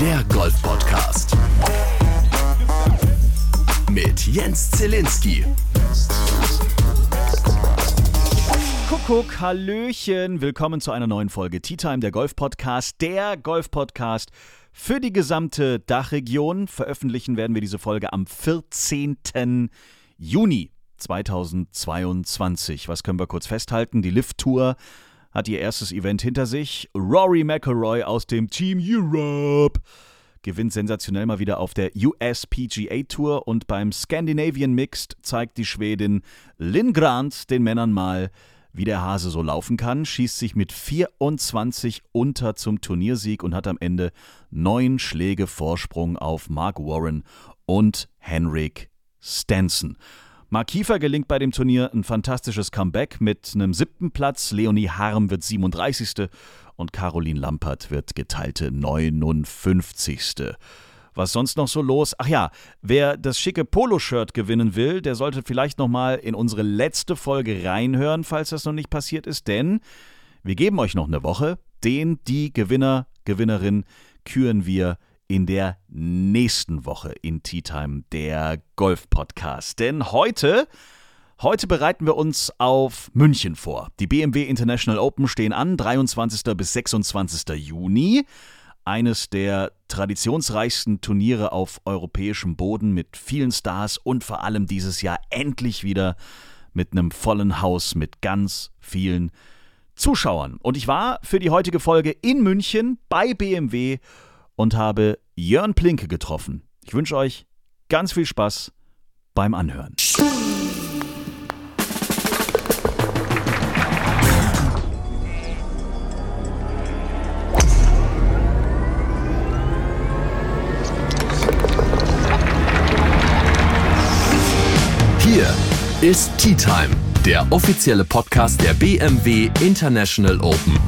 der Golf-Podcast. Mit Jens Zielinski. Kuckuck, Hallöchen, willkommen zu einer neuen Folge Tea Time, der Golf-Podcast, der Golf-Podcast für die gesamte Dachregion. Veröffentlichen werden wir diese Folge am 14. Juni 2022. Was können wir kurz festhalten? Die Lift-Tour hat ihr erstes Event hinter sich. Rory McElroy aus dem Team Europe gewinnt sensationell mal wieder auf der USPGA Tour und beim Scandinavian Mixed zeigt die Schwedin Lynn Grant den Männern mal, wie der Hase so laufen kann, schießt sich mit 24 unter zum Turniersieg und hat am Ende neun Schläge Vorsprung auf Mark Warren und Henrik Stenson. Mark Kiefer gelingt bei dem Turnier ein fantastisches Comeback mit einem siebten Platz. Leonie Harm wird 37. und Caroline Lampert wird geteilte 59. Was sonst noch so los? Ach ja, wer das schicke Poloshirt gewinnen will, der sollte vielleicht noch mal in unsere letzte Folge reinhören, falls das noch nicht passiert ist, denn wir geben euch noch eine Woche. Den, die Gewinner, Gewinnerin küren wir in der nächsten Woche in Tea Time, der Golf-Podcast. Denn heute, heute bereiten wir uns auf München vor. Die BMW International Open stehen an, 23. bis 26. Juni. Eines der traditionsreichsten Turniere auf europäischem Boden mit vielen Stars und vor allem dieses Jahr endlich wieder mit einem vollen Haus mit ganz vielen Zuschauern. Und ich war für die heutige Folge in München bei BMW und habe Jörn Plinke getroffen. Ich wünsche euch ganz viel Spaß beim Anhören. Hier ist Tea Time, der offizielle Podcast der BMW International Open.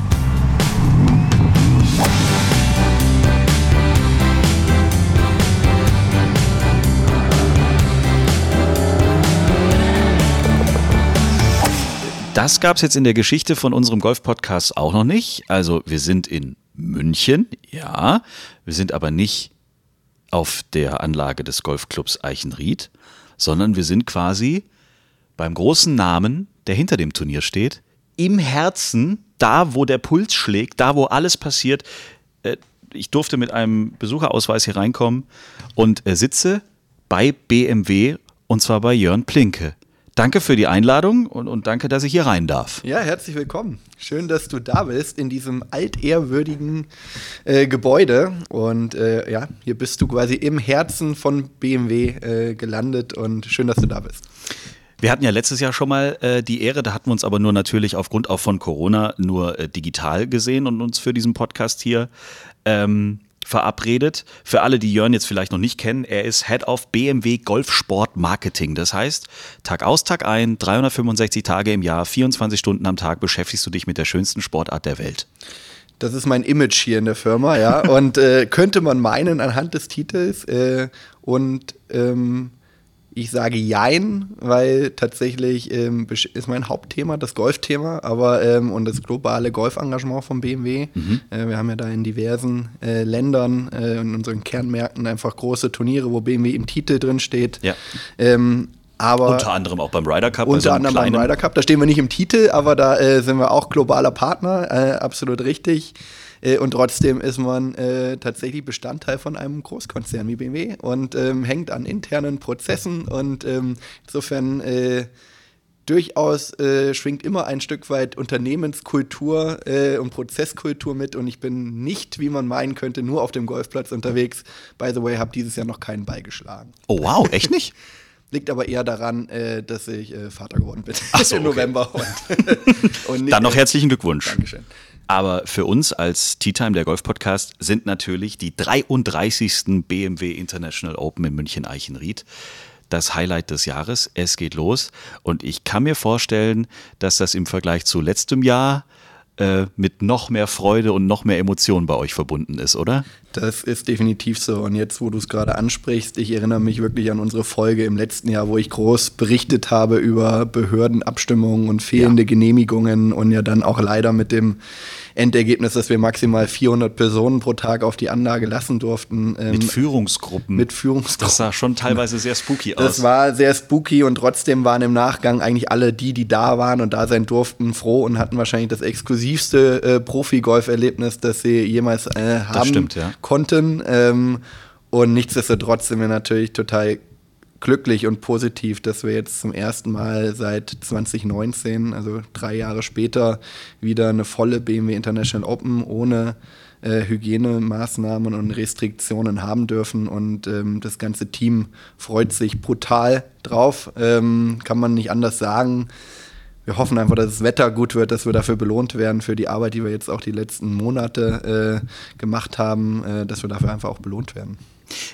Das gab es jetzt in der Geschichte von unserem Golf-Podcast auch noch nicht. Also wir sind in München, ja. Wir sind aber nicht auf der Anlage des Golfclubs Eichenried, sondern wir sind quasi beim großen Namen, der hinter dem Turnier steht, im Herzen, da wo der Puls schlägt, da wo alles passiert. Äh, ich durfte mit einem Besucherausweis hier reinkommen und äh, sitze bei BMW und zwar bei Jörn Plinke. Danke für die Einladung und, und, danke, dass ich hier rein darf. Ja, herzlich willkommen. Schön, dass du da bist in diesem altehrwürdigen äh, Gebäude. Und äh, ja, hier bist du quasi im Herzen von BMW äh, gelandet und schön, dass du da bist. Wir hatten ja letztes Jahr schon mal äh, die Ehre, da hatten wir uns aber nur natürlich aufgrund auch von Corona nur äh, digital gesehen und uns für diesen Podcast hier ähm, verabredet. Für alle, die Jörn jetzt vielleicht noch nicht kennen, er ist Head of BMW Golfsport Marketing. Das heißt, Tag aus, Tag ein, 365 Tage im Jahr, 24 Stunden am Tag beschäftigst du dich mit der schönsten Sportart der Welt. Das ist mein Image hier in der Firma, ja. Und äh, könnte man meinen anhand des Titels äh, und ähm, ich sage Jein, weil tatsächlich ähm, ist mein Hauptthema das Golfthema, aber ähm, und das globale Golfengagement von BMW. Mhm. Äh, wir haben ja da in diversen äh, Ländern äh, in unseren Kernmärkten einfach große Turniere, wo BMW im Titel drin steht. Ja. Ähm, aber unter anderem auch beim Ryder Cup. Unter also anderem beim Ryder Cup. Da stehen wir nicht im Titel, aber da äh, sind wir auch globaler Partner. Äh, absolut richtig. Äh, und trotzdem ist man äh, tatsächlich Bestandteil von einem Großkonzern wie BMW und ähm, hängt an internen Prozessen und ähm, insofern äh, durchaus äh, schwingt immer ein Stück weit Unternehmenskultur äh, und Prozesskultur mit und ich bin nicht, wie man meinen könnte, nur auf dem Golfplatz unterwegs. By the way, habe dieses Jahr noch keinen Ball geschlagen. Oh wow, echt nicht? Liegt aber eher daran, äh, dass ich äh, Vater geworden bin Ach so, im November. Und, und Dann noch herzlichen Glückwunsch. Dankeschön. Aber für uns als Tea Time, der Golf-Podcast, sind natürlich die 33. BMW International Open in München-Eichenried das Highlight des Jahres. Es geht los und ich kann mir vorstellen, dass das im Vergleich zu letztem Jahr äh, mit noch mehr Freude und noch mehr Emotionen bei euch verbunden ist, oder? Das ist definitiv so. Und jetzt, wo du es gerade ansprichst, ich erinnere mich wirklich an unsere Folge im letzten Jahr, wo ich groß berichtet habe über Behördenabstimmungen und fehlende ja. Genehmigungen und ja dann auch leider mit dem Endergebnis, dass wir maximal 400 Personen pro Tag auf die Anlage lassen durften. Ähm, mit Führungsgruppen. Mit Führungsgruppen. Das sah schon teilweise sehr spooky aus. Das war sehr spooky und trotzdem waren im Nachgang eigentlich alle die, die da waren und da sein durften, froh und hatten wahrscheinlich das exklusivste äh, Profi-Golf-Erlebnis, das sie jemals äh, haben stimmt, ja. konnten. Ähm, und nichtsdestotrotz sind wir natürlich total glücklich und positiv, dass wir jetzt zum ersten Mal seit 2019, also drei Jahre später, wieder eine volle BMW International Open ohne äh, Hygienemaßnahmen und Restriktionen haben dürfen. Und ähm, das ganze Team freut sich brutal drauf. Ähm, kann man nicht anders sagen. Wir hoffen einfach, dass das Wetter gut wird, dass wir dafür belohnt werden für die Arbeit, die wir jetzt auch die letzten Monate äh, gemacht haben, äh, dass wir dafür einfach auch belohnt werden.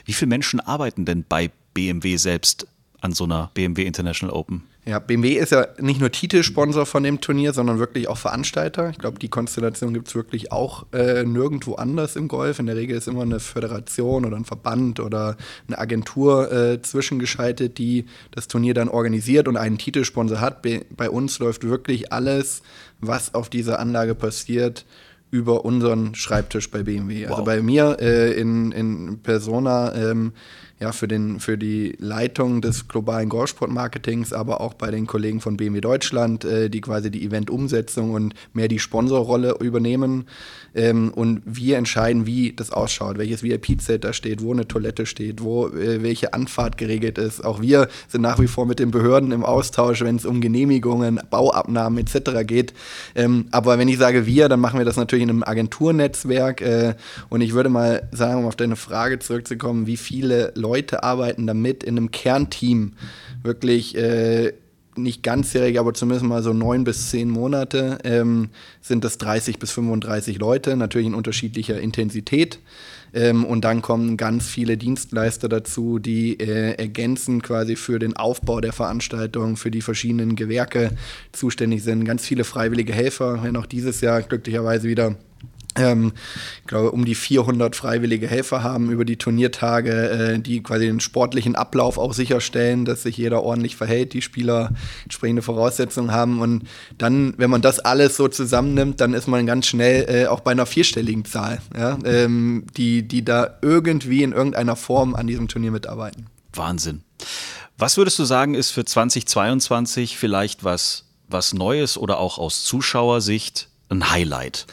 Wie viele Menschen arbeiten denn bei BMW selbst an so einer BMW International Open? Ja, BMW ist ja nicht nur Titelsponsor von dem Turnier, sondern wirklich auch Veranstalter. Ich glaube, die Konstellation gibt es wirklich auch äh, nirgendwo anders im Golf. In der Regel ist immer eine Föderation oder ein Verband oder eine Agentur äh, zwischengeschaltet, die das Turnier dann organisiert und einen Titelsponsor hat. Bei, uns läuft wirklich alles, was auf dieser Anlage passiert, über unseren Schreibtisch bei BMW. Also wow. Also bei mir äh, in, in Persona ähm, ja, für, den, für die Leitung des globalen Golfsport-Marketings, aber auch bei den Kollegen von BMW Deutschland, äh, die quasi die Event-Umsetzung und mehr die Sponsorrolle übernehmen. Ähm, und wir entscheiden, wie das ausschaut, welches VIP-Zelt da steht, wo eine Toilette steht, wo äh, welche Anfahrt geregelt ist. Auch wir sind nach wie vor mit den Behörden im Austausch, wenn es um Genehmigungen, Bauabnahmen etc. geht. Ähm, aber wenn ich sage wir, dann machen wir das natürlich in einem Agenturnetzwerk. Äh, und ich würde mal sagen, um auf deine Frage zurückzukommen, wie viele Leute Leute arbeiten damit in einem Kernteam wirklich äh, nicht ganzjährig, aber zumindest mal so neun bis zehn Monate ähm, sind das 30 bis 35 Leute, natürlich in unterschiedlicher Intensität. Ähm, und dann kommen ganz viele Dienstleister dazu, die äh, ergänzen quasi für den Aufbau der Veranstaltung, für die verschiedenen Gewerke zuständig sind. Ganz viele freiwillige Helfer, wenn auch dieses Jahr glücklicherweise wieder ähm, ich glaube, um die 400 freiwillige Helfer haben über die Turniertage, äh, die quasi den sportlichen Ablauf auch sicherstellen, dass sich jeder ordentlich verhält, die Spieler entsprechende Voraussetzungen haben. Und dann, wenn man das alles so zusammennimmt, dann ist man ganz schnell äh, auch bei einer vierstelligen Zahl, ja, ähm, die, die da irgendwie in irgendeiner Form an diesem Turnier mitarbeiten. Wahnsinn. Was würdest du sagen, ist für 2022 vielleicht was, was Neues oder auch aus Zuschauersicht ein Highlight?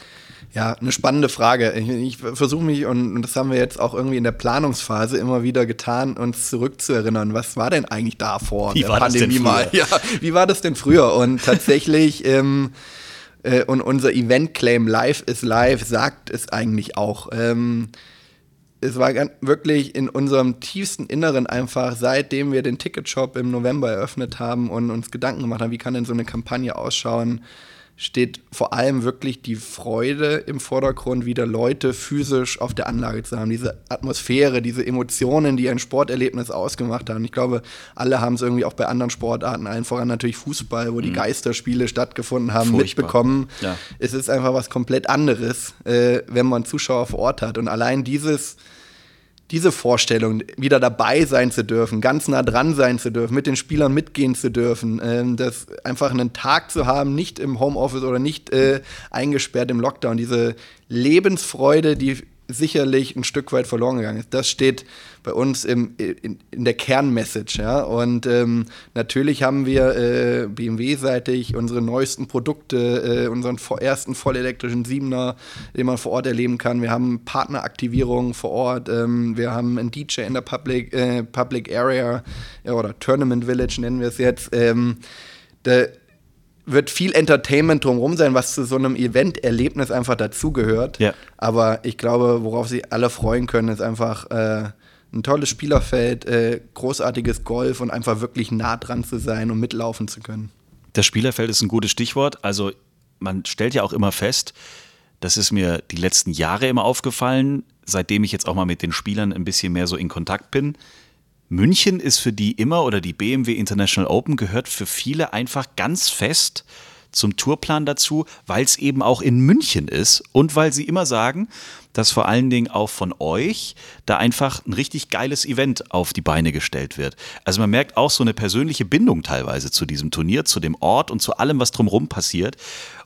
Ja, eine spannende Frage. Ich, ich versuche mich, und, das haben wir jetzt auch irgendwie in der Planungsphase immer wieder getan, uns zurückzuerinnern, was war denn eigentlich da vor wie der war Pandemie mal? Ja, wie war das denn früher? Und tatsächlich, ähm, äh, und unser Event-Claim Live is Live sagt es eigentlich auch. Ähm, es war wirklich in unserem tiefsten Inneren einfach, seitdem wir den Ticketshop im November eröffnet haben und uns Gedanken gemacht haben, wie kann denn so eine Kampagne ausschauen, steht vor allem wirklich die Freude im Vordergrund, wieder Leute physisch auf der Anlage zu haben. Diese Atmosphäre, diese Emotionen, die ein Sporterlebnis ausgemacht haben. Ich glaube, alle haben es irgendwie auch bei anderen Sportarten, allen voran natürlich Fußball, wo die mhm. Geisterspiele stattgefunden haben, Furchtbar. mitbekommen. Ja. Es ist einfach was komplett anderes, äh, wenn man Zuschauer vor Ort hat. Und allein dieses diese Vorstellung, wieder dabei sein zu dürfen, ganz nah dran sein zu dürfen, mit den Spielern mitgehen zu dürfen, ähm, das einfach einen Tag zu haben, nicht im Homeoffice oder nicht äh, eingesperrt im Lockdown, diese Lebensfreude, die sicherlich ein Stück weit verloren gegangen ist. Das steht bei uns im, in, in der Kernmessage. Ja? Und ähm, natürlich haben wir äh, BMW-seitig unsere neuesten Produkte, äh, unseren ersten vollelektrischen Siebener, den man vor Ort erleben kann. Wir haben Partneraktivierungen vor Ort. Ähm, wir haben ein DJ in der Public, äh, Public Area ja, oder Tournament Village nennen wir es jetzt. Ähm, der, wird viel Entertainment drumherum sein, was zu so einem Event-Erlebnis einfach dazugehört. Ja. Aber ich glaube, worauf sich alle freuen können, ist einfach äh, ein tolles Spielerfeld, äh, großartiges Golf und einfach wirklich nah dran zu sein und mitlaufen zu können. Das Spielerfeld ist ein gutes Stichwort. Also man stellt ja auch immer fest, das ist mir die letzten Jahre immer aufgefallen, seitdem ich jetzt auch mal mit den Spielern ein bisschen mehr so in Kontakt bin. München ist für die immer oder die BMW International Open gehört für viele einfach ganz fest zum Tourplan dazu, weil es eben auch in München ist und weil sie immer sagen, dass vor allen Dingen auch von euch da einfach ein richtig geiles Event auf die Beine gestellt wird. Also man merkt auch so eine persönliche Bindung teilweise zu diesem Turnier, zu dem Ort und zu allem, was drumherum passiert.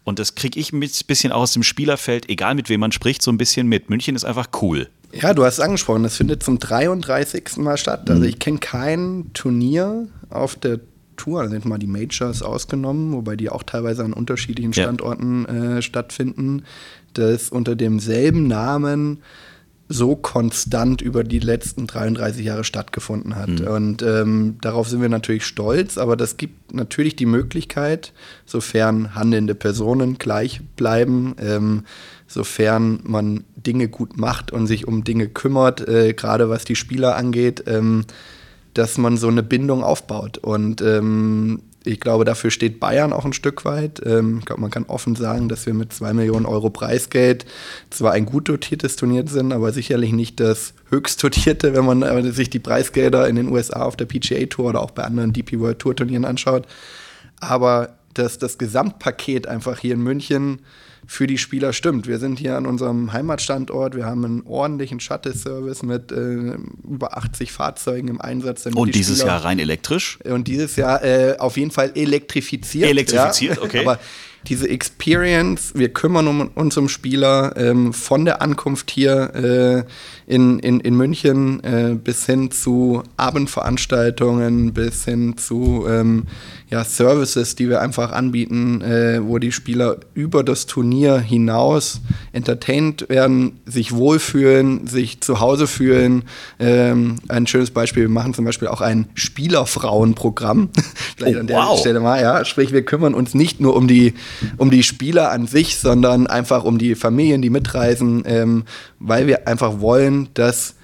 Und das kriege ich ein bisschen auch aus dem Spielerfeld, egal mit wem man spricht, so ein bisschen mit. München ist einfach cool. Ja, du hast es angesprochen, das findet zum 33. Mal statt. Also mhm. ich kenne kein Turnier auf der Tour, also mal die Majors ausgenommen, wobei die auch teilweise an unterschiedlichen Standorten ja. äh, stattfinden, das unter demselben Namen so konstant über die letzten 33 Jahre stattgefunden hat. Mhm. Und ähm, darauf sind wir natürlich stolz, aber das gibt natürlich die Möglichkeit, sofern handelnde Personen gleich bleiben, ähm, sofern man Dinge gut macht und sich um Dinge kümmert, äh, gerade was die Spieler angeht, ähm, dass man so eine Bindung aufbaut. Und ähm, ich glaube, dafür steht Bayern auch ein Stück weit. Ähm, ich glaube, man kann offen sagen, dass wir mit zwei Millionen Euro Preisgeld zwar ein gut dotiertes Turnier sind, aber sicherlich nicht das höchst dotierte, wenn man äh, sich die Preisgelder in den USA auf der PGA Tour oder auch bei anderen DP World Tour Turnieren anschaut. Aber dass das Gesamtpaket einfach hier in München für die Spieler stimmt. Wir sind hier an unserem Heimatstandort, wir haben einen ordentlichen Shuttle-Service mit äh, über 80 Fahrzeugen im Einsatz. Und die dieses Spieler Jahr rein elektrisch? Und dieses Jahr äh, auf jeden Fall elektrifiziert. Elektrifiziert, ja. okay. Aber diese Experience, wir kümmern um, uns um Spieler ähm, von der Ankunft hier äh, in, in, in München äh, bis hin zu Abendveranstaltungen, bis hin zu ähm, ja, Services, die wir einfach anbieten, äh, wo die Spieler über das Turnier hinaus entertained werden, sich wohlfühlen, sich zu Hause fühlen. Ähm, ein schönes Beispiel, wir machen zum Beispiel auch ein Spielerfrauenprogramm. Vielleicht oh, an der wow. Stelle mal, ja. Sprich, wir kümmern uns nicht nur um die, um die Spieler an sich, sondern einfach um die Familien, die mitreisen, ähm, weil wir einfach wollen, dass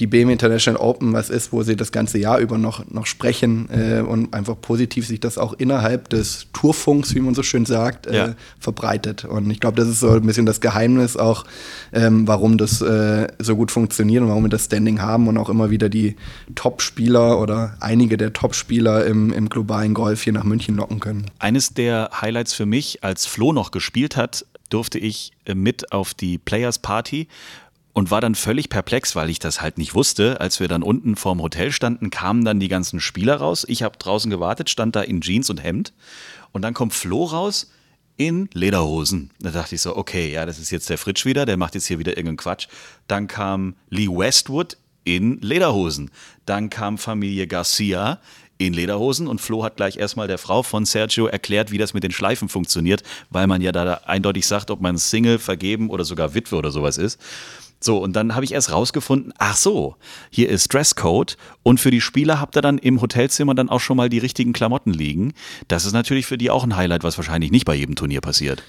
die BMW International Open was ist, wo sie das ganze Jahr über noch, noch sprechen äh, und einfach positiv sich das auch innerhalb des Tourfunks, wie man so schön sagt, äh, ja. verbreitet. Und ich glaube, das ist so ein bisschen das Geheimnis auch, ähm, warum das äh, so gut funktioniert und warum wir das Standing haben und auch immer wieder die Top-Spieler oder einige der Top-Spieler im, im globalen Golf hier nach München locken können. Eines der Highlights für mich, als Flo noch gespielt hat, durfte ich mit auf die Players Party und war dann völlig perplex, weil ich das halt nicht wusste. Als wir dann unten vorm Hotel standen, kamen dann die ganzen Spieler raus. Ich habe draußen gewartet, stand da in Jeans und Hemd. Und dann kommt Flo raus in Lederhosen. Da dachte ich so, okay, ja, das ist jetzt der Fritsch wieder, der macht jetzt hier wieder irgendeinen Quatsch. Dann kam Lee Westwood in Lederhosen. Dann kam Familie Garcia in Lederhosen und Flo hat gleich erstmal der Frau von Sergio erklärt, wie das mit den Schleifen funktioniert, weil man ja da eindeutig sagt, ob man Single, vergeben oder sogar Witwe oder sowas ist. So, und dann habe ich erst rausgefunden, ach so, hier ist Dresscode und für die Spieler habt ihr dann im Hotelzimmer dann auch schon mal die richtigen Klamotten liegen. Das ist natürlich für die auch ein Highlight, was wahrscheinlich nicht bei jedem Turnier passiert.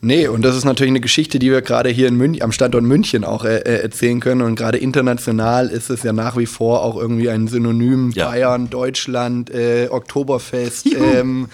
Nee, und das ist natürlich eine Geschichte, die wir gerade hier in München, am Standort München auch äh, äh, erzählen können. Und gerade international ist es ja nach wie vor auch irgendwie ein Synonym. Ja. Bayern, Deutschland, äh, Oktoberfest. Ähm,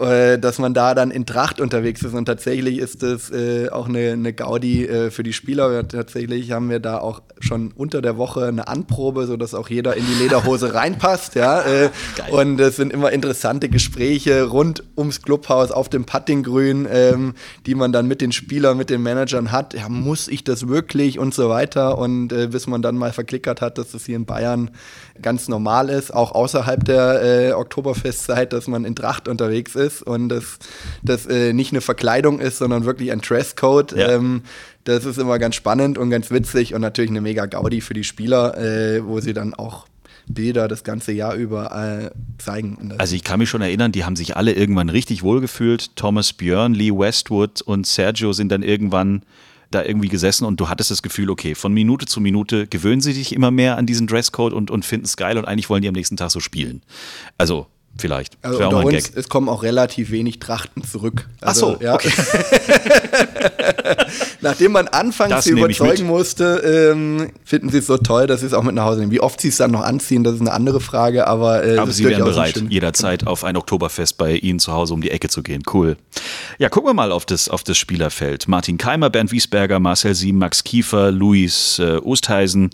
äh, dass man da dann in Tracht unterwegs ist. Und tatsächlich ist das äh, auch eine, eine Gaudi äh, für die Spieler. Tatsächlich haben wir da auch schon unter der Woche eine Anprobe, sodass auch jeder in die Lederhose reinpasst. Ja? Äh, und es sind immer interessante Gespräche rund ums Clubhaus auf dem Puttinggrün, ähm, die man dann mit den Spielern, mit den Managern hat. Ja, muss ich das wirklich und so weiter. Und äh, bis man dann mal verklickert hat, dass das hier in Bayern ganz normal ist, auch außerhalb der Oktoberfestzeit, dass man in Tracht unterwegs ist ist und das, das äh, nicht eine Verkleidung ist, sondern wirklich ein Dresscode. Ja. Ähm, das ist immer ganz spannend und ganz witzig und natürlich eine mega Gaudi für die Spieler, äh, wo sie dann auch Bilder das ganze Jahr über äh, zeigen. Also ich kann mich schon erinnern, die haben sich alle irgendwann richtig wohlgefühlt. Thomas Björn, Lee Westwood und Sergio sind dann irgendwann da irgendwie gesessen und du hattest das Gefühl, okay, von Minute zu Minute gewöhnen sie sich immer mehr an diesen Dresscode und, und finden es geil und eigentlich wollen die am nächsten Tag so spielen. Also Vielleicht. Also unter uns, es kommen auch relativ wenig Trachten zurück. Also, Ach so, ja. okay. Nachdem man anfangs das sie überzeugen musste, ähm, finden sie es so toll, dass sie es auch mit nach Hause nehmen. Wie oft sie es dann noch anziehen, das ist eine andere Frage, aber, äh, aber sie wären bereit, jederzeit auf ein Oktoberfest bei Ihnen zu Hause um die Ecke zu gehen. Cool. Ja, gucken wir mal auf das, auf das Spielerfeld. Martin Keimer, Bernd Wiesberger, Marcel Sieben, Max Kiefer, Luis äh, Ostheisen.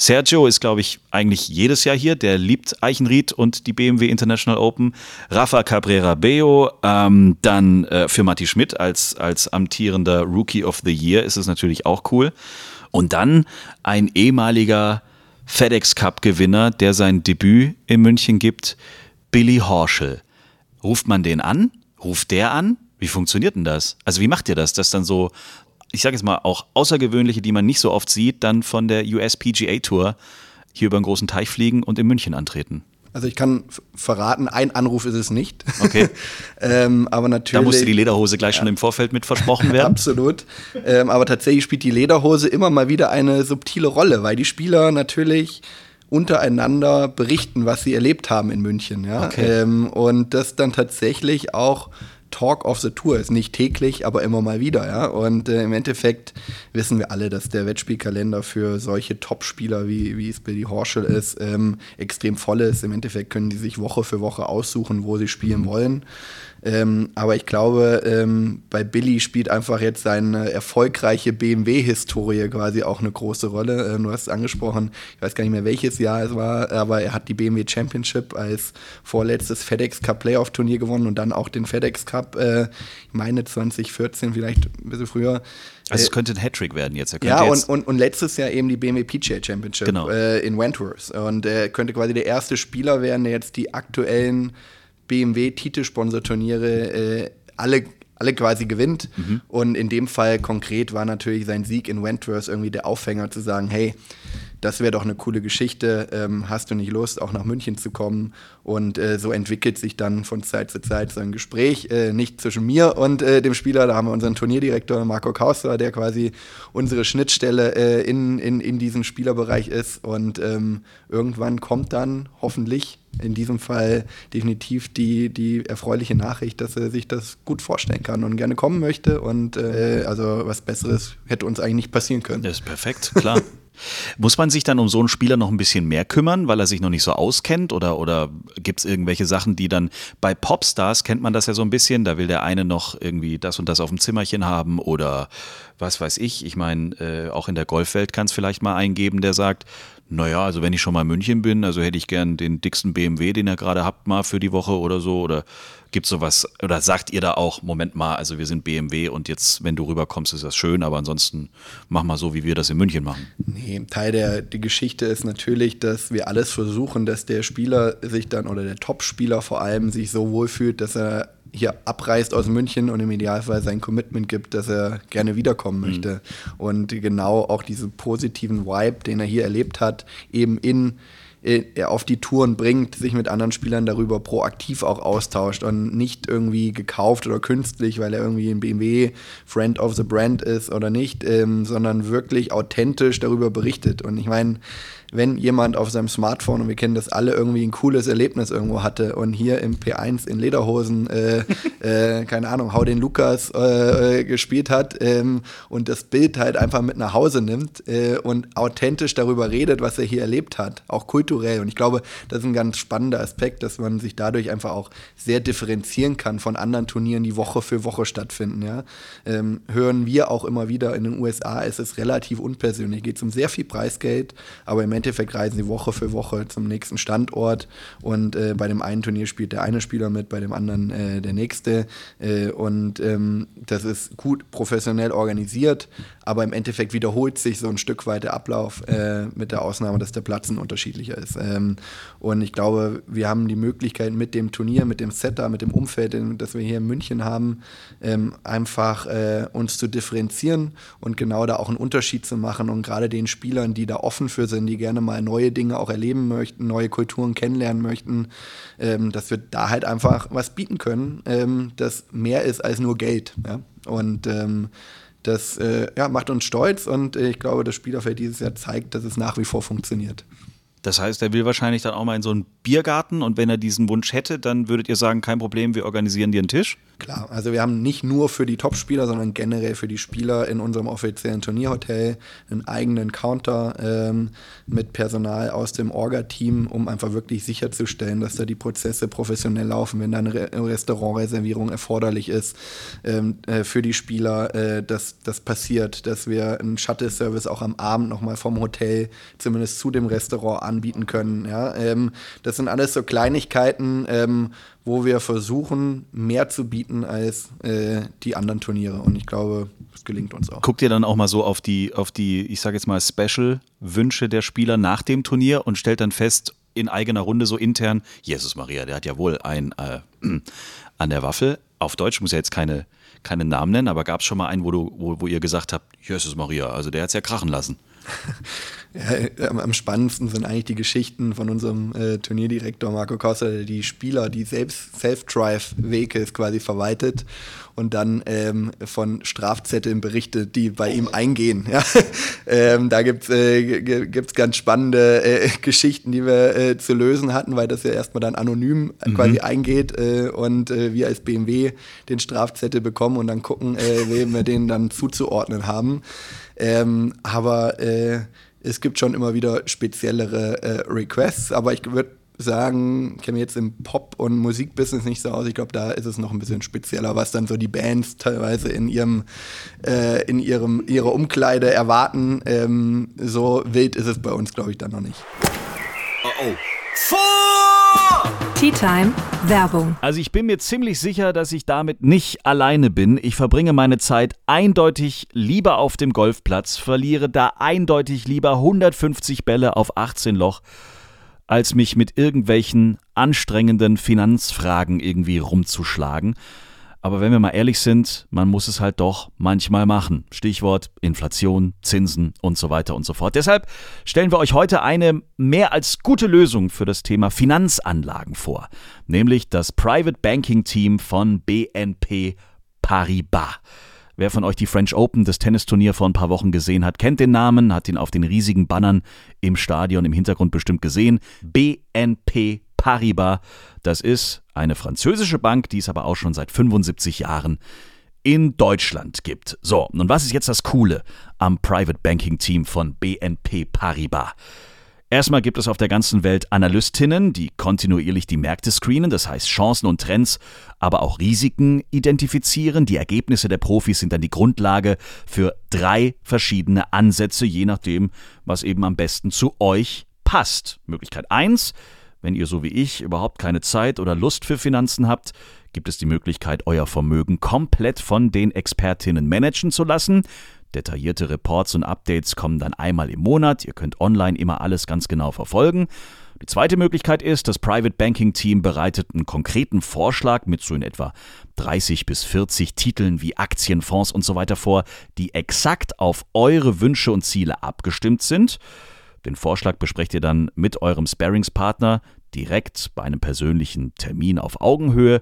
Sergio ist, glaube ich, eigentlich jedes Jahr hier. Der liebt Eichenried und die BMW International Open. Rafa Cabrera Beo. Ähm, dann äh, für Matti Schmidt als, als amtierender Rookie of the Year ist es natürlich auch cool. Und dann ein ehemaliger FedEx Cup Gewinner, der sein Debüt in München gibt, Billy Horschel. Ruft man den an? Ruft der an? Wie funktioniert denn das? Also wie macht ihr das, dass dann so, ich sage jetzt mal, auch Außergewöhnliche, die man nicht so oft sieht, dann von der USPGA Tour hier über einen großen Teich fliegen und in München antreten? Also ich kann verraten, ein Anruf ist es nicht. Okay. ähm, aber natürlich. Da musste die Lederhose gleich ja. schon im Vorfeld mit versprochen werden. Absolut. Ähm, aber tatsächlich spielt die Lederhose immer mal wieder eine subtile Rolle, weil die Spieler natürlich untereinander berichten, was sie erlebt haben in München. Ja? Okay. Ähm, und das dann tatsächlich auch Talk of the Tour ist. Nicht täglich, aber immer mal wieder. Ja? Und äh, im Endeffekt wissen wir alle, dass der Wettspielkalender für solche Top-Spieler, wie, wie es Billy Horschel ist, ähm, extrem voll ist. Im Endeffekt können die sich Woche für Woche aussuchen, wo sie spielen wollen. Ähm, aber ich glaube, ähm, bei Billy spielt einfach jetzt seine erfolgreiche BMW-Historie quasi auch eine große Rolle. Ähm, du hast es angesprochen, ich weiß gar nicht mehr welches Jahr es war, aber er hat die BMW Championship als vorletztes FedEx Cup Playoff-Turnier gewonnen und dann auch den FedEx Cup, äh, ich meine 2014, vielleicht ein bisschen früher. Also es könnte ein Hattrick werden jetzt. ja, und, und, und letztes Jahr eben die BMW PGA Championship genau. äh, in Wentworth. Und er könnte quasi der erste Spieler werden, der jetzt die aktuellen BMW-Titelsponsorturniere äh, alle alle quasi gewinnt. Mhm. Und in dem Fall konkret war natürlich sein Sieg in Wentworth irgendwie der Aufhänger zu sagen, hey, das wäre doch eine coole Geschichte, ähm, hast du nicht Lust, auch nach München zu kommen? Und äh, so entwickelt sich dann von Zeit zu Zeit so ein Gespräch, äh, nicht zwischen mir und äh, dem Spieler, da haben wir unseren Turnierdirektor Marco Kauster, der quasi unsere Schnittstelle äh, in, in, in diesem Spielerbereich ist. Und ähm, irgendwann kommt dann hoffentlich in diesem Fall definitiv die, die erfreuliche Nachricht, dass er sich das gut vorstellen kann und gerne kommen möchte. Und äh, also was Besseres hätte uns eigentlich nicht passieren können. Das ist perfekt, klar. Muss man sich dann um so einen Spieler noch ein bisschen mehr kümmern, weil er sich noch nicht so auskennt? Oder, oder gibt es irgendwelche Sachen, die dann bei Popstars kennt man das ja so ein bisschen, da will der eine noch irgendwie das und das auf dem Zimmerchen haben oder was weiß ich. Ich meine, äh, auch in der Golfwelt kann es vielleicht mal eingeben, der sagt, naja, also wenn ich schon mal in München bin, also hätte ich gern den dicksten BMW, den ihr gerade habt, mal für die Woche oder so. Oder gibt es sowas, oder sagt ihr da auch, Moment mal, also wir sind BMW und jetzt, wenn du rüberkommst, ist das schön, aber ansonsten mach mal so, wie wir das in München machen. Nee, Teil der die Geschichte ist natürlich, dass wir alles versuchen, dass der Spieler sich dann, oder der Top-Spieler vor allem, sich so wohlfühlt, dass er hier abreist aus München und im Idealfall sein Commitment gibt, dass er gerne wiederkommen mhm. möchte. Mhm. Und genau auch diesen positiven Vibe, den er hier erlebt hat, eben in er auf die Touren bringt, sich mit anderen Spielern darüber proaktiv auch austauscht und nicht irgendwie gekauft oder künstlich, weil er irgendwie ein BMW Friend of the Brand ist oder nicht, ähm, sondern wirklich authentisch darüber berichtet. Und ich meine, wenn jemand auf seinem Smartphone, und wir kennen das alle, irgendwie ein cooles Erlebnis irgendwo hatte und hier im P1 in Lederhosen, äh, äh, keine Ahnung, Hau den Lukas äh, äh, gespielt hat ähm, und das Bild halt einfach mit nach Hause nimmt äh, und authentisch darüber redet, was er hier erlebt hat, auch kulturell. Und ich glaube, das ist ein ganz spannender Aspekt, dass man sich dadurch einfach auch sehr differenzieren kann von anderen Turnieren, die Woche für Woche stattfinden. Ja? Ähm, hören wir auch immer wieder in den USA, ist es relativ unpersönlich, geht es um sehr viel Preisgeld, aber im Endeffekt reisen sie Woche für Woche zum nächsten Standort und äh, bei dem einen Turnier spielt der eine Spieler mit, bei dem anderen äh, der nächste. Äh, und ähm, das ist gut professionell organisiert, aber im Endeffekt wiederholt sich so ein Stück weit der Ablauf äh, mit der Ausnahme, dass der Platz ein unterschiedlicher ist. Ähm, und ich glaube, wir haben die Möglichkeit mit dem Turnier, mit dem Setup, mit dem Umfeld, das wir hier in München haben, ähm, einfach äh, uns zu differenzieren und genau da auch einen Unterschied zu machen und gerade den Spielern, die da offen für sind, die gerne gerne mal neue Dinge auch erleben möchten, neue Kulturen kennenlernen möchten, ähm, dass wir da halt einfach was bieten können, ähm, das mehr ist als nur Geld. Ja? Und ähm, das äh, ja, macht uns stolz und äh, ich glaube, das Spielerfeld dieses Jahr zeigt, dass es nach wie vor funktioniert. Das heißt, er will wahrscheinlich dann auch mal in so ein Biergarten und wenn er diesen Wunsch hätte, dann würdet ihr sagen, kein Problem, wir organisieren dir einen Tisch? Klar, also wir haben nicht nur für die Topspieler, sondern generell für die Spieler in unserem offiziellen Turnierhotel einen eigenen Counter ähm, mit Personal aus dem Orga-Team, um einfach wirklich sicherzustellen, dass da die Prozesse professionell laufen, wenn da eine Re Restaurantreservierung erforderlich ist ähm, äh, für die Spieler, äh, dass das passiert, dass wir einen Shuttle-Service auch am Abend nochmal vom Hotel zumindest zu dem Restaurant anbieten können. Ja? Ähm, das sind alles so Kleinigkeiten, ähm, wo wir versuchen, mehr zu bieten als äh, die anderen Turniere. Und ich glaube, es gelingt uns auch. Guckt ihr dann auch mal so auf die, auf die, ich sage jetzt mal, Special-Wünsche der Spieler nach dem Turnier und stellt dann fest, in eigener Runde so intern, Jesus Maria, der hat ja wohl ein äh, an der Waffel. Auf Deutsch muss ja jetzt keine, keine Namen nennen, aber gab es schon mal einen, wo, du, wo, wo ihr gesagt habt, Jesus Maria, also der hat es ja krachen lassen. Ja, am spannendsten sind eigentlich die Geschichten von unserem äh, Turnierdirektor Marco Costa, der die Spieler, die selbst Self-Drive-Vehicles quasi verwaltet und dann ähm, von Strafzetteln berichtet, die bei ihm eingehen. Ja? ähm, da gibt es äh, ganz spannende äh, Geschichten, die wir äh, zu lösen hatten, weil das ja erstmal dann anonym mhm. quasi eingeht äh, und äh, wir als BMW den Strafzettel bekommen und dann gucken, wem wir den dann zuzuordnen haben. Ähm, aber es gibt schon immer wieder speziellere äh, Requests, aber ich würde sagen, ich kenne jetzt im Pop- und Musikbusiness nicht so aus. Ich glaube, da ist es noch ein bisschen spezieller, was dann so die Bands teilweise in ihrem, äh, in ihrem, ihrer Umkleide erwarten. Ähm, so wild ist es bei uns, glaube ich, dann noch nicht. Oh oh. Vor! Tea Time Werbung. Also ich bin mir ziemlich sicher, dass ich damit nicht alleine bin. Ich verbringe meine Zeit eindeutig lieber auf dem Golfplatz, verliere da eindeutig lieber 150 Bälle auf 18 Loch, als mich mit irgendwelchen anstrengenden Finanzfragen irgendwie rumzuschlagen. Aber wenn wir mal ehrlich sind, man muss es halt doch manchmal machen. Stichwort Inflation, Zinsen und so weiter und so fort. Deshalb stellen wir euch heute eine mehr als gute Lösung für das Thema Finanzanlagen vor, nämlich das Private Banking Team von BNP Paribas. Wer von euch die French Open, das Tennisturnier vor ein paar Wochen gesehen hat, kennt den Namen, hat ihn auf den riesigen Bannern im Stadion im Hintergrund bestimmt gesehen. BNP Paribas. Das ist eine französische Bank, die es aber auch schon seit 75 Jahren in Deutschland gibt. So, nun was ist jetzt das Coole am Private Banking Team von BNP Paribas? Erstmal gibt es auf der ganzen Welt Analystinnen, die kontinuierlich die Märkte screenen, das heißt Chancen und Trends, aber auch Risiken identifizieren. Die Ergebnisse der Profis sind dann die Grundlage für drei verschiedene Ansätze, je nachdem, was eben am besten zu euch passt. Möglichkeit 1, wenn ihr so wie ich überhaupt keine Zeit oder Lust für Finanzen habt, gibt es die Möglichkeit, euer Vermögen komplett von den Expertinnen managen zu lassen. Detaillierte Reports und Updates kommen dann einmal im Monat. Ihr könnt online immer alles ganz genau verfolgen. Die zweite Möglichkeit ist, das Private Banking Team bereitet einen konkreten Vorschlag mit so in etwa 30 bis 40 Titeln wie Aktien, Fonds und so weiter vor, die exakt auf eure Wünsche und Ziele abgestimmt sind. Den Vorschlag besprecht ihr dann mit eurem Sparingspartner direkt bei einem persönlichen Termin auf Augenhöhe.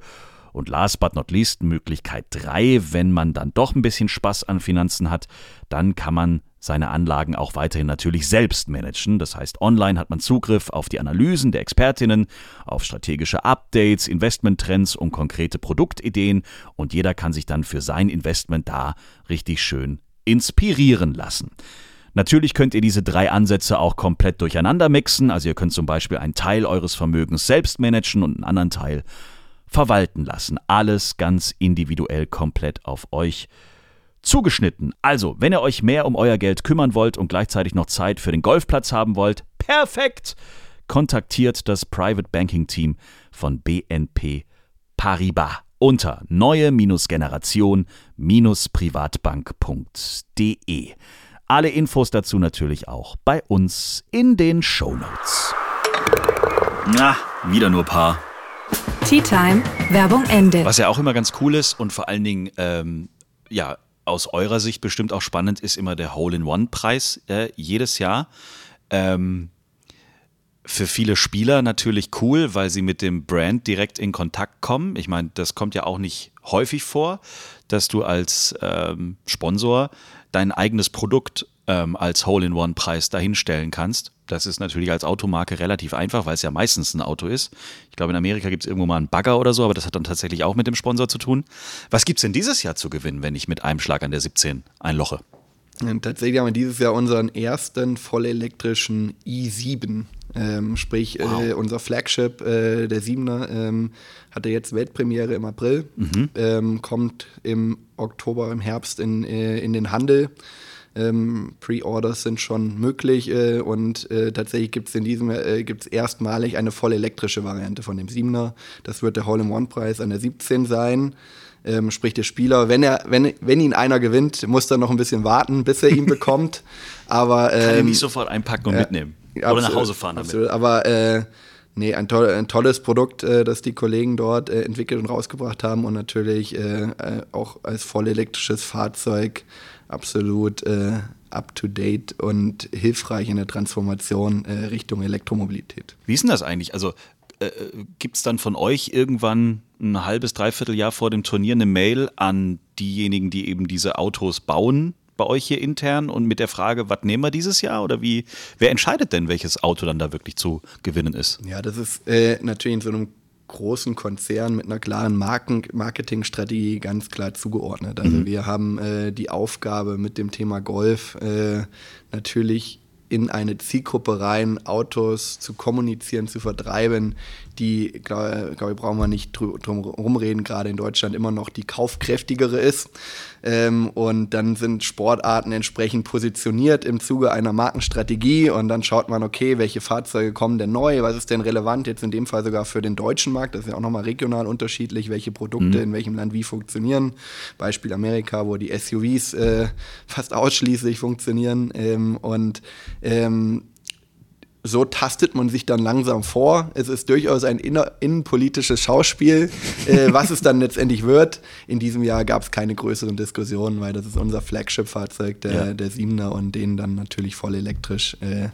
Und last but not least, Möglichkeit 3, wenn man dann doch ein bisschen Spaß an Finanzen hat, dann kann man seine Anlagen auch weiterhin natürlich selbst managen. Das heißt, online hat man Zugriff auf die Analysen der Expertinnen, auf strategische Updates, Investmenttrends und konkrete Produktideen und jeder kann sich dann für sein Investment da richtig schön inspirieren lassen. Natürlich könnt ihr diese drei Ansätze auch komplett durcheinander mixen. Also ihr könnt zum Beispiel einen Teil eures Vermögens selbst managen und einen anderen Teil verwalten lassen. Alles ganz individuell komplett auf euch zugeschnitten. Also, wenn ihr euch mehr um euer Geld kümmern wollt und gleichzeitig noch Zeit für den Golfplatz haben wollt, perfekt! Kontaktiert das Private Banking Team von BNP Paribas unter neue-generation-privatbank.de. Alle Infos dazu natürlich auch bei uns in den Show Notes. Na, wieder nur Paar. Tea Time, Werbung Ende. Was ja auch immer ganz cool ist und vor allen Dingen, ähm, ja, aus eurer Sicht bestimmt auch spannend ist immer der Hole-in-One-Preis äh, jedes Jahr. Ähm, für viele Spieler natürlich cool, weil sie mit dem Brand direkt in Kontakt kommen. Ich meine, das kommt ja auch nicht häufig vor, dass du als ähm, Sponsor dein eigenes Produkt ähm, als Hole-in-One-Preis dahinstellen kannst. Das ist natürlich als Automarke relativ einfach, weil es ja meistens ein Auto ist. Ich glaube, in Amerika gibt es irgendwo mal einen Bagger oder so, aber das hat dann tatsächlich auch mit dem Sponsor zu tun. Was gibt es denn dieses Jahr zu gewinnen, wenn ich mit einem Schlag an der 17 einloche? Tatsächlich haben wir dieses Jahr unseren ersten vollelektrischen i7 ähm, sprich, wow. äh, unser Flagship, äh, der 7er, ähm, hatte jetzt Weltpremiere im April, mhm. ähm, kommt im Oktober, im Herbst in, äh, in den Handel. Ähm, Pre-Orders sind schon möglich äh, und äh, tatsächlich gibt es in diesem äh, gibt's erstmalig eine voll elektrische Variante von dem 7er. Das wird der Hole-in-One-Preis an der 17 sein. Ähm, sprich, der Spieler, wenn er, wenn, wenn ihn einer gewinnt, muss er noch ein bisschen warten, bis er ihn bekommt. Aber ähm, kann er nicht sofort einpacken und äh, mitnehmen oder absolut, nach Hause fahren damit. Absolut. Aber äh, nee, ein, toll, ein, tolles Produkt, äh, das die Kollegen dort äh, entwickelt und rausgebracht haben und natürlich äh, äh, auch als vollelektrisches Fahrzeug absolut äh, up to date und hilfreich in der Transformation Richtung Elektromobilität. Wie ist denn das eigentlich? Also äh, gibt es dann von euch irgendwann ein halbes, dreiviertel Jahr vor dem Turnier eine Mail an diejenigen, die eben diese Autos bauen, bei euch hier intern und mit der Frage, was nehmen wir dieses Jahr oder wie, wer entscheidet denn, welches Auto dann da wirklich zu gewinnen ist? Ja, das ist äh, natürlich in so einem großen Konzern mit einer klaren Marken Marketingstrategie ganz klar zugeordnet. Also mhm. wir haben äh, die Aufgabe mit dem Thema Golf äh, natürlich in eine Zielgruppe rein, Autos zu kommunizieren, zu vertreiben, die, glaube glaub ich, brauchen wir nicht drum rumreden, gerade in Deutschland immer noch die kaufkräftigere ist. Ähm, und dann sind Sportarten entsprechend positioniert im Zuge einer Markenstrategie und dann schaut man, okay, welche Fahrzeuge kommen denn neu, was ist denn relevant, jetzt in dem Fall sogar für den deutschen Markt, das ist ja auch nochmal regional unterschiedlich, welche Produkte mhm. in welchem Land wie funktionieren. Beispiel Amerika, wo die SUVs äh, fast ausschließlich funktionieren ähm, und ähm, so tastet man sich dann langsam vor. Es ist durchaus ein inner, innenpolitisches Schauspiel, äh, was es dann letztendlich wird. In diesem Jahr gab es keine größeren Diskussionen, weil das ist unser Flagship-Fahrzeug, der, ja. der Siebener, und den dann natürlich voll elektrisch äh,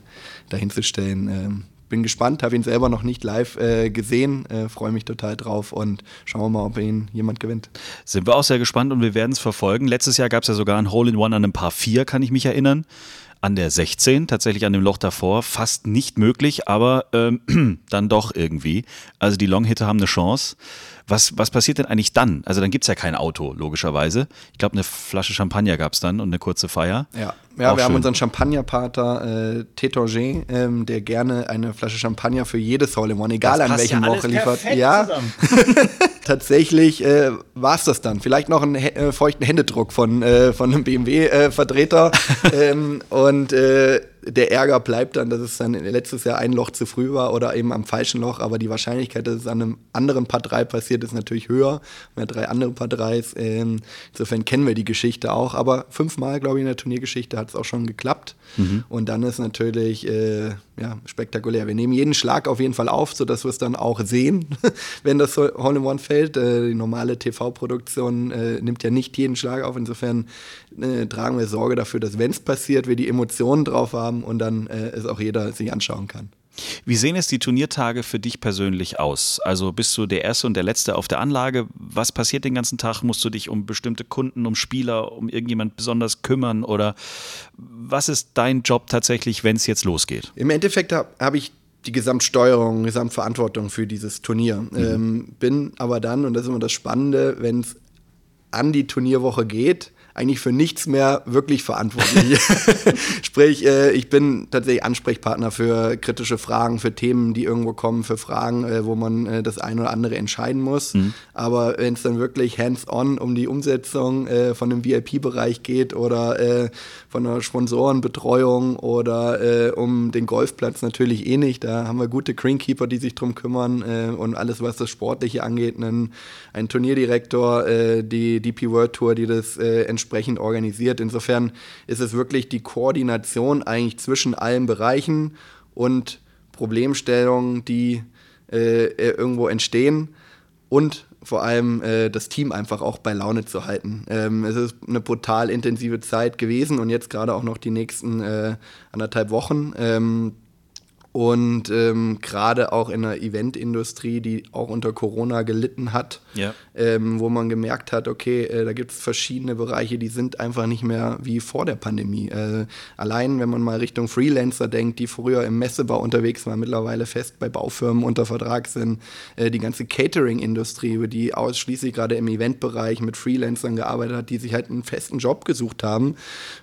dahinzustellen. Ähm, bin gespannt, habe ihn selber noch nicht live äh, gesehen, äh, freue mich total drauf und schauen wir mal, ob ihn jemand gewinnt. Sind wir auch sehr gespannt und wir werden es verfolgen. Letztes Jahr gab es ja sogar ein Hole-in-One an einem Paar 4, kann ich mich erinnern an der 16, tatsächlich an dem Loch davor, fast nicht möglich, aber ähm, dann doch irgendwie. Also die Longhitter haben eine Chance. Was, was passiert denn eigentlich dann? Also dann gibt es ja kein Auto, logischerweise. Ich glaube, eine Flasche Champagner gab es dann und eine kurze Feier. Ja, ja wir schön. haben unseren Champagnerpater äh, Tétanger, ähm, der gerne eine Flasche Champagner für jedes Hole in One, egal das an welchem ja Woche liefert. Ja, tatsächlich äh, war es das dann. Vielleicht noch einen äh, feuchten Händedruck von, äh, von einem BMW-Vertreter. ähm, und äh, der Ärger bleibt dann, dass es dann letztes Jahr ein Loch zu früh war oder eben am falschen Loch, aber die Wahrscheinlichkeit, dass es an einem anderen Paar 3 passiert, ist natürlich höher. Wir haben drei andere Paar 3s. Ähm, insofern kennen wir die Geschichte auch, aber fünfmal, glaube ich, in der Turniergeschichte hat es auch schon geklappt. Mhm. Und dann ist natürlich äh, ja, spektakulär. Wir nehmen jeden Schlag auf jeden Fall auf, sodass wir es dann auch sehen, wenn das Hole in One fällt. Äh, die normale TV-Produktion äh, nimmt ja nicht jeden Schlag auf. Insofern äh, tragen wir Sorge dafür, dass wenn es passiert, wir die Emotionen drauf haben und dann äh, es auch jeder sich anschauen kann. Wie sehen jetzt die Turniertage für dich persönlich aus? Also bist du der Erste und der Letzte auf der Anlage? Was passiert den ganzen Tag? Musst du dich um bestimmte Kunden, um Spieler, um irgendjemand besonders kümmern? Oder was ist dein Job tatsächlich, wenn es jetzt losgeht? Im Endeffekt habe hab ich die Gesamtsteuerung, Gesamtverantwortung für dieses Turnier. Mhm. Ähm, bin aber dann, und das ist immer das Spannende, wenn es an die Turnierwoche geht, eigentlich für nichts mehr wirklich verantwortlich. Sprich, äh, ich bin tatsächlich Ansprechpartner für kritische Fragen, für Themen, die irgendwo kommen, für Fragen, äh, wo man äh, das eine oder andere entscheiden muss. Mhm. Aber wenn es dann wirklich hands-on um die Umsetzung äh, von einem VIP-Bereich geht oder äh, von einer Sponsorenbetreuung oder äh, um den Golfplatz natürlich eh nicht, da haben wir gute Greenkeeper, die sich drum kümmern und alles, was das Sportliche angeht, einen, einen Turnierdirektor, die DP World Tour, die das äh, entsprechend organisiert. Insofern ist es wirklich die Koordination eigentlich zwischen allen Bereichen und Problemstellungen, die äh, äh, irgendwo entstehen und vor allem äh, das Team einfach auch bei Laune zu halten. Ähm, es ist eine brutal intensive Zeit gewesen und jetzt gerade auch noch die nächsten äh, anderthalb Wochen. Ähm, Und ähm, gerade auch in der Eventindustrie, die auch unter Corona gelitten hat, Ja. Ähm, wo man gemerkt hat, okay, äh, da gibt es verschiedene Bereiche, die sind einfach nicht mehr wie vor der Pandemie. Äh, allein, wenn man mal Richtung Freelancer denkt, die früher im Messebau unterwegs waren, mittlerweile fest bei Baufirmen unter Vertrag sind, äh, die ganze Catering-Industrie, die ausschließlich gerade im Eventbereich mit Freelancern gearbeitet hat, die sich halt einen festen Job gesucht haben,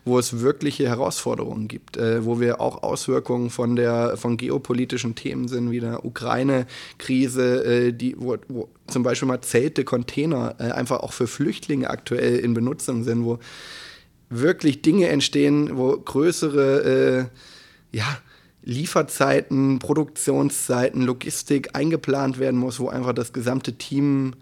wo es wirkliche Herausforderungen gibt, äh, wo wir auch Auswirkungen von der von geopolitischen Themen sind, wie der Ukraine-Krise, äh, die, wo, wo zum Beispiel mal Zelte, Container äh, einfach auch für Flüchtlinge aktuell in Benutzung sind, wo wirklich Dinge entstehen, wo größere äh, ja, Lieferzeiten, Produktionszeiten, Logistik eingeplant werden muss, wo einfach das gesamte Team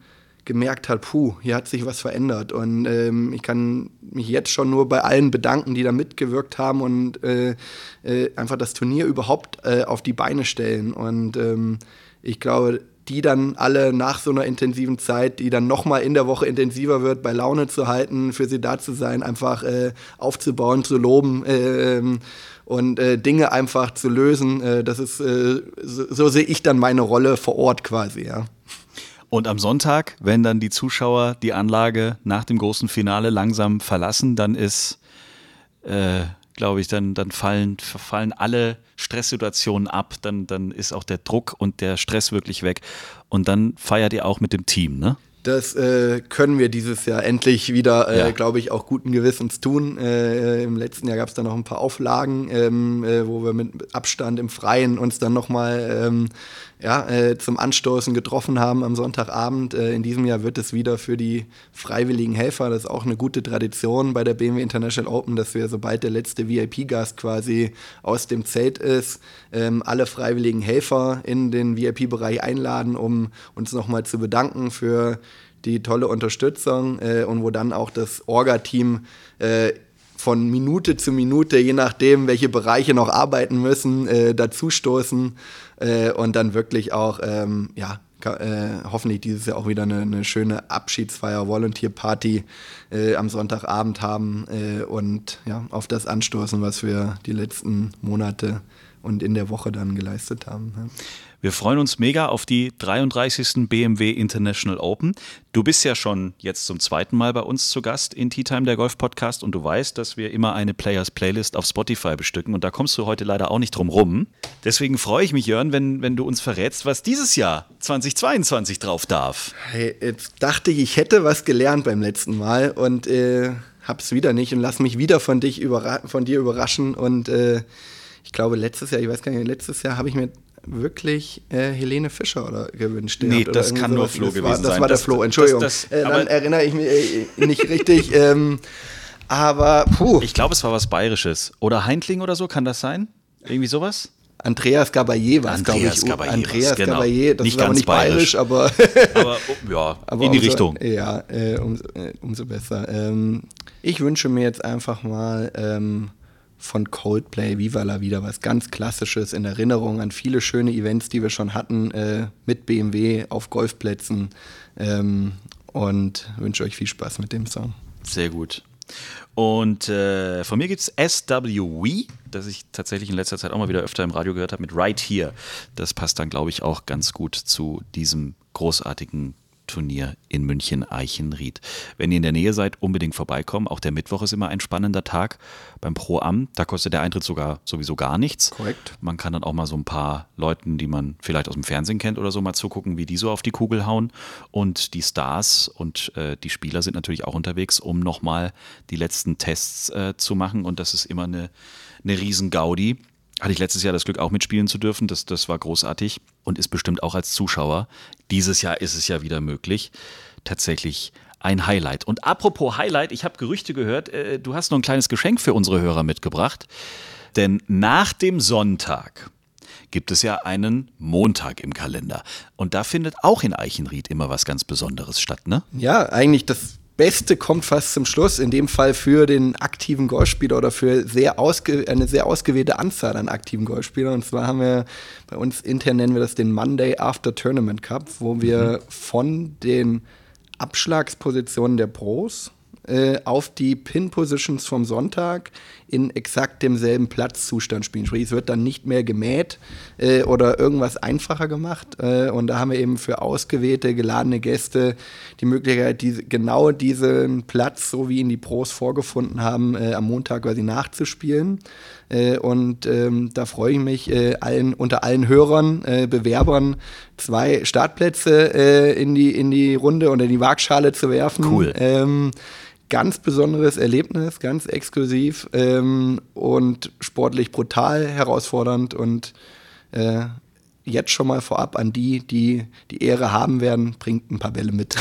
gemerkt hat, puh, hier hat sich was verändert. Und ähm, ich kann mich jetzt schon nur bei allen bedanken, die da mitgewirkt haben und äh, äh, einfach das Turnier überhaupt äh, auf die Beine stellen. Und ähm, ich glaube, die dann alle nach so einer intensiven Zeit, die dann nochmal in der Woche intensiver wird, bei Laune zu halten, für sie da zu sein, einfach äh, aufzubauen, zu loben ähm, und äh, Dinge einfach zu lösen. Äh, das ist, äh, so, so sehe ich dann meine Rolle vor Ort quasi, ja. Und am Sonntag, wenn dann die Zuschauer die Anlage nach dem großen Finale langsam verlassen, dann ist, äh, glaube ich, dann, dann fallen, fallen alle Stresssituationen ab, dann, dann ist auch der Druck und der Stress wirklich weg. Und dann feiert ihr auch mit dem Team, ne? Das äh, können wir dieses Jahr endlich wieder, äh, Ja. glaube ich, auch guten Gewissens tun. Äh, Im letzten Jahr gab es dann noch ein paar Auflagen, ähm, äh, wo wir mit Abstand im Freien uns dann nochmal ähm, ja, äh, zum Anstoßen getroffen haben am Sonntagabend. Äh, in diesem Jahr wird es wieder für die freiwilligen Helfer, das ist auch eine gute Tradition bei der BMW International Open, dass wir, sobald der letzte VIP-Gast quasi aus dem Zelt ist, ähm, alle freiwilligen Helfer in den VIP-Bereich einladen, um uns nochmal zu bedanken für die tolle Unterstützung äh, und wo dann auch das Orga-Team äh, von Minute zu Minute, je nachdem, welche Bereiche noch arbeiten müssen, äh, dazustoßen äh, und dann wirklich auch, ähm, ja, äh, hoffentlich dieses Jahr auch wieder eine, eine schöne Abschiedsfeier, Volunteer-Party äh, am Sonntagabend haben äh, und ja, auf das anstoßen, was wir die letzten Monate und in der Woche dann geleistet haben. Ja. Wir freuen uns mega auf die 33. BMW International Open. Du bist ja schon jetzt zum zweiten Mal bei uns zu Gast in Tea Time, der Golf Podcast, und du weißt, dass wir immer eine Players Playlist auf Spotify bestücken und da kommst du heute leider auch nicht drum rum. Deswegen freue ich mich, Jörn, wenn, wenn du uns verrätst, was dieses Jahr 2022 drauf darf. Hey, jetzt dachte ich, ich hätte was gelernt beim letzten Mal und äh, hab's wieder nicht und lass mich wieder von dich von dir überraschen. Und äh, ich glaube, letztes Jahr, ich weiß gar nicht, letztes Jahr habe ich mir wirklich äh, Helene Fischer oder gewünscht. Nee, oder das kann nur sowas. Flo das gewesen war, das sein. war der Das- Flo, Entschuldigung. das- äh, dann erinnere ich mich äh, nicht richtig. ähm, aber puh, Ich glaube, es war was Bayerisches. Oder Heintling oder so, kann das sein? Irgendwie sowas? Andreas Gabayé war es, glaube Andreas ich. Gabayé Andreas genau. Gabayé, das Nicht ist aber ganz nicht bayerisch, bayerisch. aber Aber oh, ja, Aber in die umso, Richtung. Ja, äh, umso, äh, umso besser. Ähm, ich wünsche mir jetzt einfach mal ähm, von Coldplay Viva la Vida was ganz Klassisches in Erinnerung an viele schöne Events, die wir schon hatten äh, mit BMW auf Golfplätzen. Ähm, und wünsche euch viel Spaß mit dem Song. Sehr gut. Und äh, von mir gibt es SWE, das ich tatsächlich in letzter Zeit auch mal wieder öfter im Radio gehört habe, mit Right Here. Das passt dann, glaube ich, auch ganz gut zu diesem großartigen Turnier in München Eichenried. Wenn ihr in der Nähe seid, unbedingt vorbeikommen. Auch der Mittwoch ist immer ein spannender Tag beim Pro Am. Da kostet der Eintritt sogar sowieso gar nichts. Korrekt. Man kann dann auch mal so ein paar Leuten, die man vielleicht aus dem Fernsehen kennt oder so, mal zugucken, wie die so auf die Kugel hauen. Und die Stars und äh, die Spieler sind natürlich auch unterwegs, um nochmal die letzten Tests äh, zu machen. Und das ist immer eine, eine Riesen-Gaudi. Hatte ich letztes Jahr das Glück, auch mitspielen zu dürfen. Das, das war großartig und ist bestimmt auch als Zuschauer. Dieses Jahr ist es ja wieder möglich. Tatsächlich ein Highlight. Und apropos Highlight, ich habe Gerüchte gehört, äh, du hast noch ein kleines Geschenk für unsere Hörer mitgebracht. Denn nach dem Sonntag gibt es ja einen Montag im Kalender. Und da findet auch in Eichenried immer was ganz Besonderes statt, ne? Ja, eigentlich das Beste kommt fast zum Schluss, in dem Fall für den aktiven Golfspieler oder für sehr eine sehr ausgewählte Anzahl an aktiven Golfspielern. Und zwar haben wir bei uns intern nennen wir das den Monday After Tournament Cup, wo wir von den Abschlagspositionen der Pros äh, auf die Pin-Positions vom Sonntag in exakt demselben Platzzustand spielen. Sprich, es wird dann nicht mehr gemäht äh, oder irgendwas einfacher gemacht. Äh, und da haben wir eben für ausgewählte, geladene Gäste die Möglichkeit, diese, genau diesen Platz, so wie ihn die Pros vorgefunden haben, äh, am Montag quasi nachzuspielen. Äh, und ähm, da freue ich mich, allen, unter allen Hörern, Bewerbern zwei Startplätze in, die, in die Runde oder in die Waagschale zu werfen. Cool. Ähm, ganz besonderes Erlebnis, ganz exklusiv ähm, und sportlich brutal herausfordernd und äh, jetzt schon mal vorab an die, die die Ehre haben werden, bringt ein paar Bälle mit.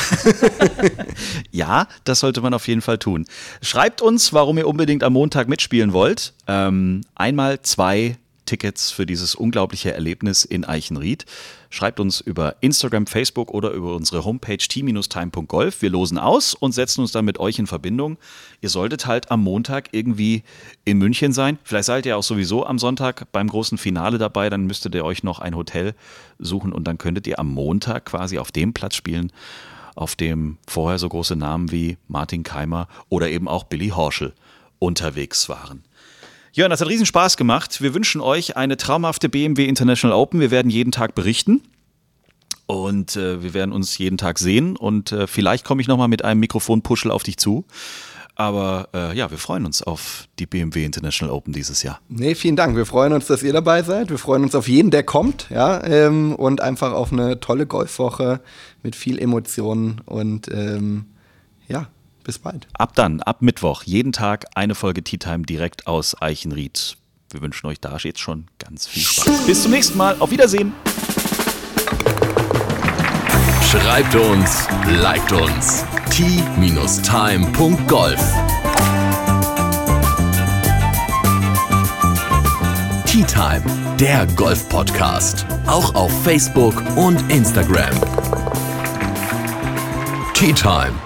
ja, das sollte man auf jeden Fall tun. Schreibt uns, warum ihr unbedingt am Montag mitspielen wollt. Ähm, einmal zwei Tickets für dieses unglaubliche Erlebnis in Eichenried. Schreibt uns über Instagram, Facebook oder über unsere Homepage t-time.golf. Wir losen aus und setzen uns dann mit euch in Verbindung. Ihr solltet halt am Montag irgendwie in München sein. Vielleicht seid ihr auch sowieso am Sonntag beim großen Finale dabei. Dann müsstet ihr euch noch ein Hotel suchen und dann könntet ihr am Montag quasi auf dem Platz spielen, auf dem vorher so große Namen wie Martin Keimer oder eben auch Billy Horschel unterwegs waren. Jörn, das hat riesen Spaß gemacht. Wir wünschen euch eine traumhafte BMW International Open. Wir werden jeden Tag berichten. Und äh, wir werden uns jeden Tag sehen. Und äh, vielleicht komme ich nochmal mit einem Mikrofonpuschel auf dich zu. Aber äh, ja, wir freuen uns auf die BMW International Open dieses Jahr. Nee, vielen Dank. Wir freuen uns, dass ihr dabei seid. Wir freuen uns auf jeden, der kommt, ja, ähm, und einfach auf eine tolle Golfwoche mit viel Emotionen und ähm, ja, bis bald. Ab dann, ab Mittwoch, jeden Tag eine Folge Tea Time direkt aus Eichenried. Wir wünschen euch da jetzt schon ganz viel Spaß. Bis zum nächsten Mal. Auf Wiedersehen. Schreibt uns, liked uns. t-time.golf Tea Time, der Golf-Podcast. Auch auf Facebook und Instagram. Tea Time.